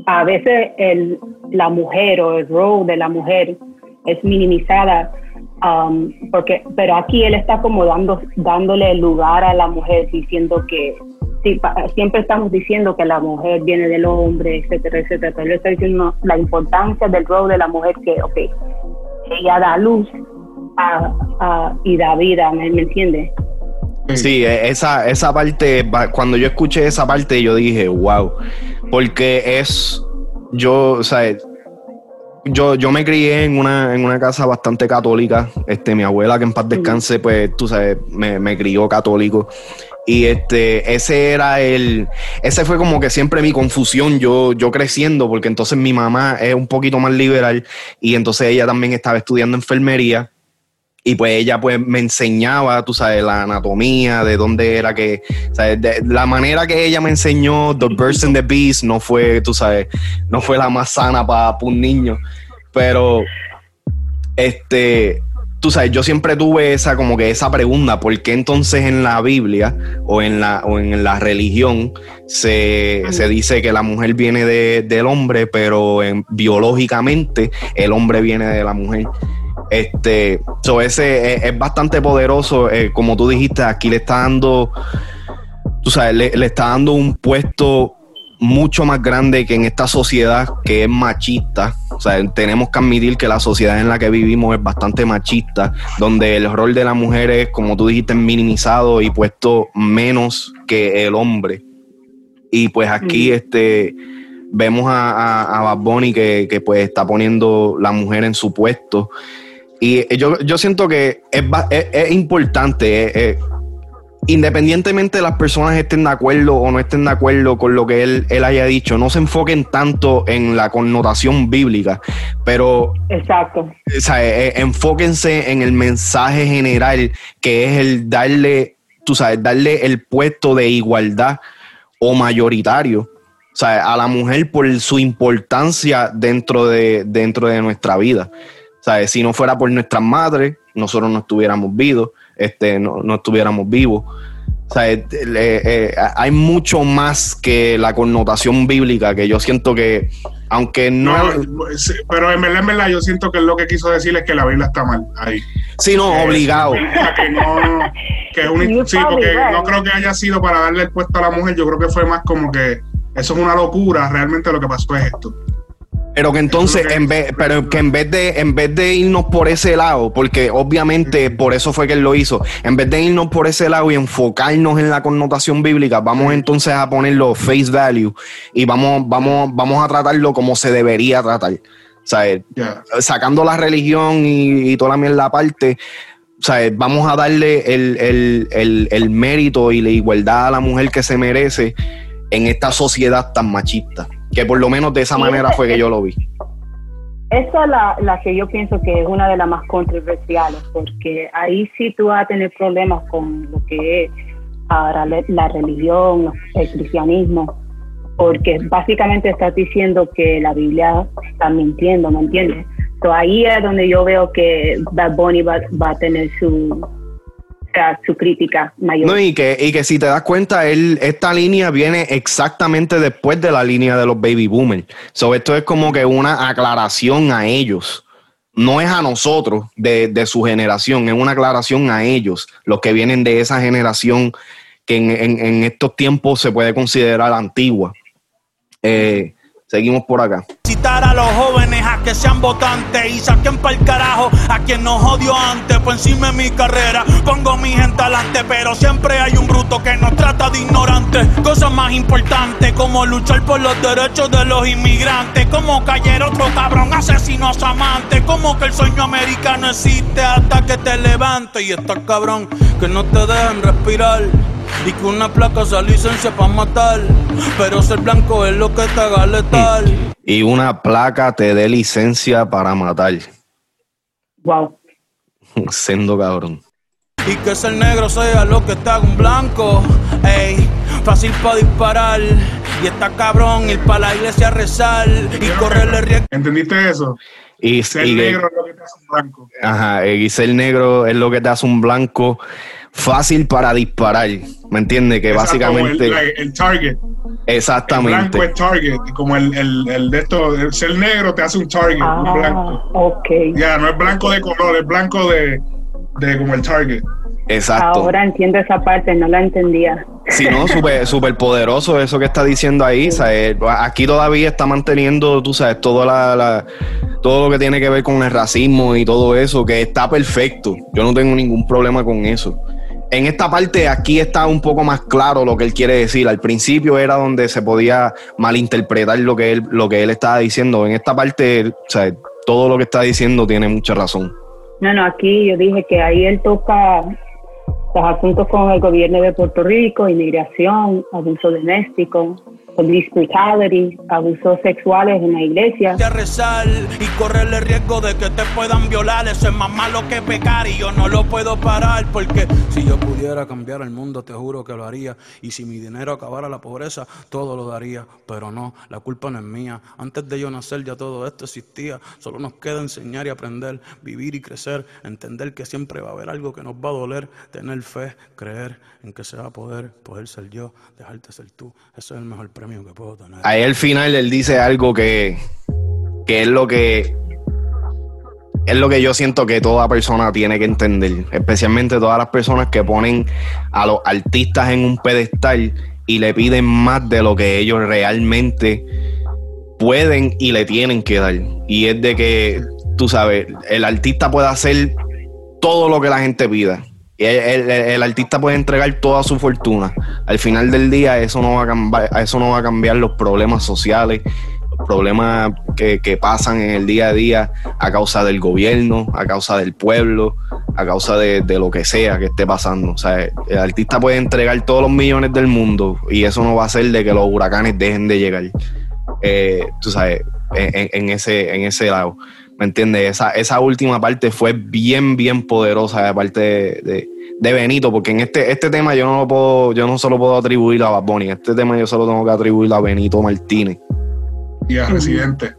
a veces el, la mujer o el rol de la mujer es minimizada Um, porque, pero aquí él está como dando, dándole lugar a la mujer, diciendo que siempre estamos diciendo que la mujer viene del hombre, etcétera, etcétera, pero él está diciendo la importancia del rol de la mujer que, ok, ella da luz y da vida, ¿me, me entiendes? Sí, e, esa, esa parte, cuando yo escuché esa parte, yo dije, wow, porque es, yo, o sea, yo, yo me crié en una, en una casa bastante católica. Este, mi abuela, que en paz descanse, pues tú sabes, me, me crió católico. Y este, ese era el, ese fue como que siempre mi confusión, yo, yo creciendo, porque entonces mi mamá es un poquito más liberal y entonces ella también estaba estudiando enfermería y pues ella pues me enseñaba, tú sabes, la anatomía, de dónde era que, ¿sabes? la manera que ella me enseñó The Birds and the Beast no fue, tú sabes, no fue la más sana para un niño, pero este, tú sabes, yo siempre tuve esa como que esa pregunta, ¿por qué entonces en la Biblia o en la, o en la religión se, se dice que la mujer viene de, del hombre, pero en, biológicamente el hombre viene de la mujer? Este, so ese es, bastante poderoso. Eh, como tú dijiste, aquí le está dando, tú sabes, le, está dando un puesto mucho más grande que en esta sociedad que es machista. O sea, tenemos que admitir que la sociedad en la que vivimos es bastante machista, donde el rol de la mujer es, como tú dijiste, minimizado y puesto menos que el hombre. Y pues aquí, este vemos a, a, Bad Bunny que, que, pues está poniendo la mujer en su puesto. Y yo, yo siento que es, es, importante, independientemente de las personas estén de acuerdo o no estén de acuerdo con lo que él, él haya dicho, no se enfoquen tanto en la connotación bíblica, pero... Exacto. O sea, eh, eh, enfóquense en el mensaje general, que es el darle, tú sabes, darle el puesto de igualdad o mayoritario o sea, a la mujer por su importancia dentro de, dentro de nuestra vida. O sea, si no fuera por nuestras madres, nosotros no estuviéramos vivos, este, no, no estuviéramos vivos. O sea, eh, eh, hay mucho más que la connotación bíblica que yo siento que, aunque no. pero en verdad, en verdad, yo siento que lo que quiso decir es que la Biblia está mal ahí. Sí, no, obligado. Que no, que un, sí, porque no creo que haya sido para darle el puesto a la mujer, yo creo que fue más como que eso es una locura, realmente lo que pasó es esto. Pero que entonces, en vez, pero que en vez de, en vez de irnos por ese lado, porque obviamente por eso fue que él lo hizo, en vez de irnos por ese lado y enfocarnos en la connotación bíblica, vamos entonces a ponerlo face value y vamos, vamos, vamos a tratarlo como se debería tratar. O sea, sacando la religión y, toda la mierda aparte, o sea, vamos a darle el, el, el mérito y la igualdad a la mujer que se merece en esta sociedad tan machista. Que por lo menos de esa manera fue que yo lo vi. Esa es la, la, que yo pienso que es una de las más controversiales, porque ahí sí tú vas a tener problemas con lo que es ahora la religión, el cristianismo, porque básicamente estás diciendo que la Biblia está mintiendo, ¿me entiendes? So ahí es donde yo veo que Bad Bunny va a tener su, su crítica mayor. No, y que, y que si te das cuenta, él, esta línea viene exactamente después de la línea de los baby boomers. So, esto es como que una aclaración a ellos. No es a nosotros de, su generación, es una aclaración a ellos, los que vienen de esa generación que en, estos tiempos se puede considerar antigua. Eh, Seguimos por acá. Citar a los jóvenes a que sean votantes y saquen para el carajo a quien nos odió antes. Por encima de mi carrera pongo mi gente adelante, pero siempre hay un bruto que nos trata de ignorantes. Cosas más importantes como luchar por los derechos de los inmigrantes, como caer otro cabrón asesinos amantes, como que el sueño americano existe hasta que te levantes y está cabrón que no te dejen respirar. Y que una placa sea licencia para matar. Pero ser blanco es lo que te haga letal. Y una placa te dé licencia para matar. Wow. Sendo cabrón. Y que ser negro sea lo que te haga un blanco. Ey, fácil para disparar. Y está cabrón ir para la iglesia a rezar. Y correrle riesgo. ¿Entendiste eso? Y ser negro es lo que te hace un blanco. Ajá, y ser negro es lo que te hace un blanco fácil para disparar. ¿Me entiendes? Que básicamente. El, target. Exactamente. El blanco es target. Como el, el, de esto, el ser negro te hace un target, un ah, blanco. Ok. Ya, no es blanco de color, es blanco de, de como el target. Exacto. Ahora entiendo esa parte, no la entendía. Sí, no, súper super poderoso eso que está diciendo ahí. aquí todavía está manteniendo, tú sabes, todo, la, todo lo que tiene que ver con el racismo y todo eso, que está perfecto. Yo no tengo ningún problema con eso en esta parte aquí está un poco más claro lo que él quiere decir. Al principio era donde se podía malinterpretar lo que él, lo que él estaba diciendo. En esta parte, o sea, todo lo que está diciendo tiene mucha razón. No, no, aquí yo dije que ahí él toca los asuntos con el gobierno de Puerto Rico, inmigración, abuso doméstico, brutality, abusos sexuales en la iglesia. De rezar y correrle riesgo de que te puedan violar, eso es más malo que pecar y yo no lo puedo parar porque si yo pudiera cambiar el mundo te juro que lo haría y si mi dinero acabara la pobreza todo lo daría, pero no, la culpa no es mía. Antes de yo nacer ya todo esto existía, solo nos queda enseñar y aprender, vivir y crecer, entender que siempre va a haber algo que nos va a doler, tener fe, creer en que se va a poder, poder ser yo, dejarte ser tú, eso es el mejor Ahí al final él dice algo que, que es lo que es lo que yo siento que toda persona tiene que entender, especialmente todas las personas que ponen a los artistas en un pedestal y le piden más de lo que ellos realmente pueden y le tienen que dar. Y es de que, tú sabes, el artista puede hacer todo lo que la gente pida. El, el, artista puede entregar toda su fortuna. Al final del día, eso no va a cambiar, eso no va a cambiar los problemas sociales, problemas que, pasan en el día a día a causa del gobierno, a causa del pueblo, a causa de, lo que sea que esté pasando. O sea, el artista puede entregar todos los millones del mundo y eso no va a hacer de que los huracanes dejen de llegar. Eh, tú sabes, en, ese, en ese lado. ¿Me entiendes? Esa, esa última parte fue bien, bien poderosa de parte de, de, Benito, porque en este, este tema yo no lo puedo, yo no solo puedo atribuir a Bad Bunny, este tema yo solo tengo que atribuir a Benito Martínez y a Residente.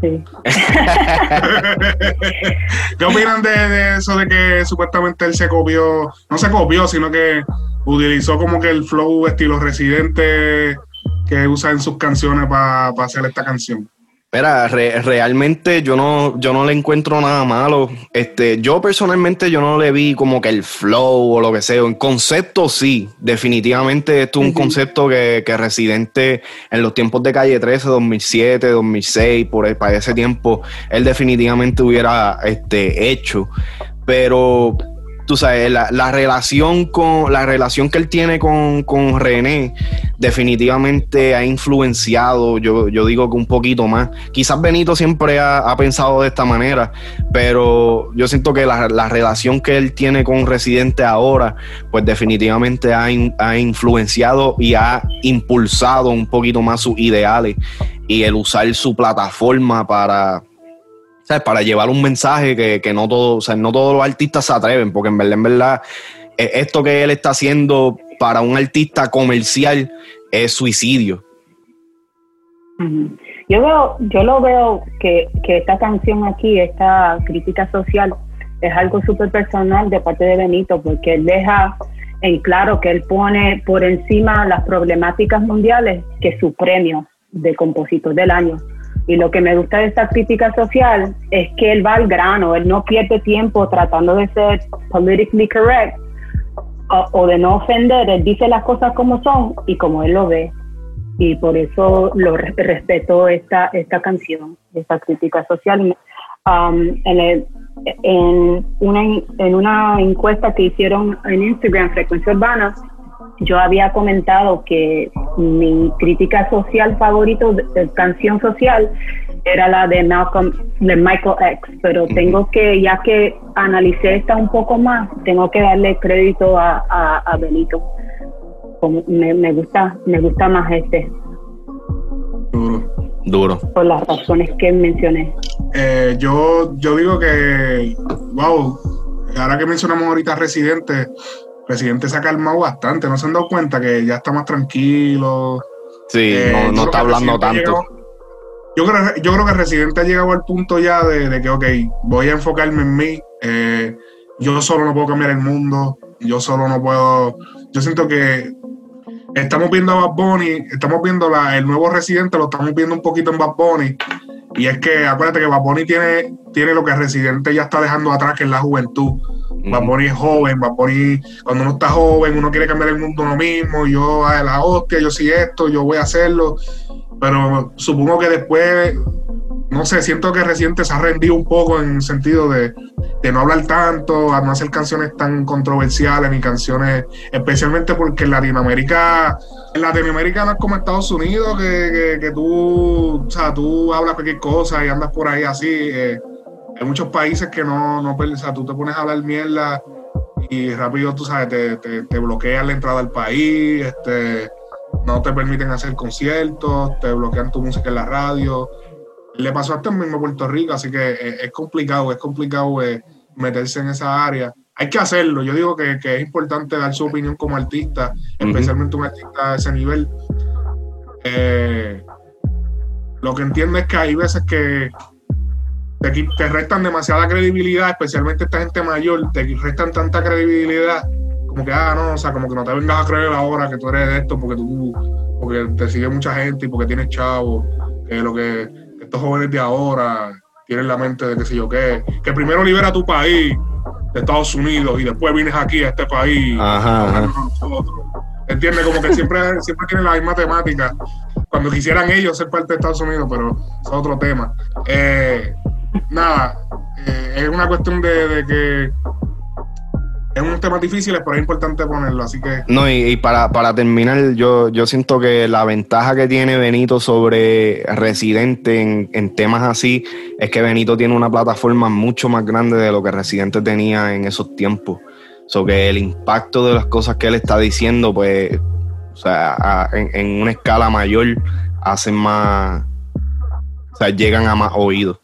Sí. ¿Qué opinan de, eso de que supuestamente él se copió, no se copió, sino que utilizó como que el flow estilo Residente que usa en sus canciones para hacer esta canción? Mira, realmente yo no, yo no le encuentro nada malo. Este, yo personalmente yo no le vi como que el flow o lo que sea. En concepto sí, definitivamente esto es un concepto que, que, Residente en los tiempos de Calle 13, 2007, 2006, por para ese tiempo, él definitivamente hubiera este, hecho. Pero tú sabes, la, relación con la relación que él tiene con, René definitivamente ha influenciado, yo, yo, digo que un poquito más. Quizás Benito siempre ha, pensado de esta manera, pero yo siento que la, relación que él tiene con Residente ahora, pues definitivamente ha, ha influenciado y ha impulsado un poquito más sus ideales y el usar su plataforma para para llevar un mensaje que, no, todo, no todos los artistas se atreven, porque en verdad, en verdad, e, esto que él está haciendo para un artista comercial es suicidio. Yo veo, yo lo veo que, esta canción aquí, esta crítica social, es algo súper personal de parte de Benito, porque él deja en claro que él pone por encima las problemáticas mundiales que su premio de compositor del año. Y lo que me gusta de esta crítica social es que él va al grano, él no pierde tiempo tratando de ser politically correct o, de no ofender, él dice las cosas como son y como él lo ve. Y por eso lo respeto esta, esta canción, esta crítica social. Um, en, en, una, en una encuesta que hicieron en Instagram, Frecuencia Urbana, yo había comentado que mi crítica social favorito, de, canción social, era la de Malcolm, de Michael X, pero tengo que, ya que analicé esta un poco más, tengo que darle crédito a, a, Benito. Me, me, gusta, me gusta más este. Duro. Duro. Por las razones que mencioné. Eh, yo, yo digo que, wow, ahora que mencionamos ahorita Residente, presidente se ha calmado bastante, no se han dado cuenta que ya está más tranquilo. Sí, eh, no, está hablando tanto. yo, creo, yo creo que el residente ha llegado al punto ya de, que, ok, voy a enfocarme en mí, eh, yo solo no puedo cambiar el mundo, yo solo no puedo, yo siento que estamos viendo a Bad Bunny, estamos viendo la, el nuevo residente, lo estamos viendo un poquito en Bad Bunny, y es que acuérdate que Bad Bunny tiene, tiene lo que el residente ya está dejando atrás, que es la juventud. Bad es joven, Bad cuando uno está joven, uno quiere cambiar el mundo uno mismo, yo a la hostia, yo sí esto, yo voy a hacerlo, pero supongo que después, no sé, siento que reciente se ha rendido un poco en el sentido de, no hablar tanto, a no hacer canciones tan controversiales ni canciones, especialmente porque en Latinoamérica, en Latinoamérica no es como Estados Unidos, que, que, tú, o sea, tú hablas cualquier cosa y andas por ahí así. Eh, hay muchos países que no, no o sea, tú te pones a hablar mierda y rápido, tú sabes, te, te, bloquean la entrada al país, este, no te permiten hacer conciertos, te bloquean tu música en la radio. Le pasó hasta el mismo Puerto Rico, así que es, complicado, es complicado eh, meterse en esa área. Hay que hacerlo, yo digo que, es importante dar su opinión como artista, especialmente un artista de ese nivel. Eh, lo que entiendo es que hay veces que te, restan demasiada credibilidad, especialmente esta gente mayor, te restan tanta credibilidad como que, ah, no, o sea, como que no te vengas a creer ahora que tú eres de esto porque tú, porque te sigue mucha gente y porque tienes chavo, que lo que estos jóvenes de ahora, tienen la mente de que sé yo qué, que primero libera tu país de Estados Unidos y después vienes aquí a este país. Ajá, ¿Entiendes? Como que siempre, siempre tienen la misma temática. Cuando quisieran ellos ser parte de Estados Unidos, pero es otro tema. Eh, nada, eh, es una cuestión de, que es un tema difícil, pero es importante ponerlo, así que... No, y, para, terminar, yo, yo siento que la ventaja que tiene Benito sobre Residente en, en, temas así es que Benito tiene una plataforma mucho más grande de lo que Residente tenía en esos tiempos. So que el impacto de las cosas que él está diciendo, pues, o sea, en, una escala mayor, hacen más, o sea, llegan a más oídos.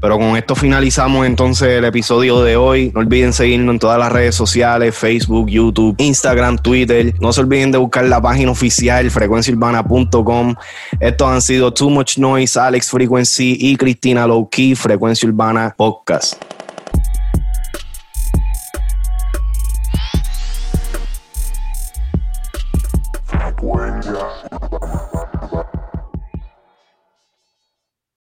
Pero con esto finalizamos entonces el episodio de hoy. No olviden seguirnos en todas las redes sociales, Facebook, YouTube, Instagram, Twitter. No se olviden de buscar la página oficial frecuenciaurbana.com. Estos han sido Too Much Noise, Alex Frequency y Cristina Low Key, Frecuencia Urbana Podcast.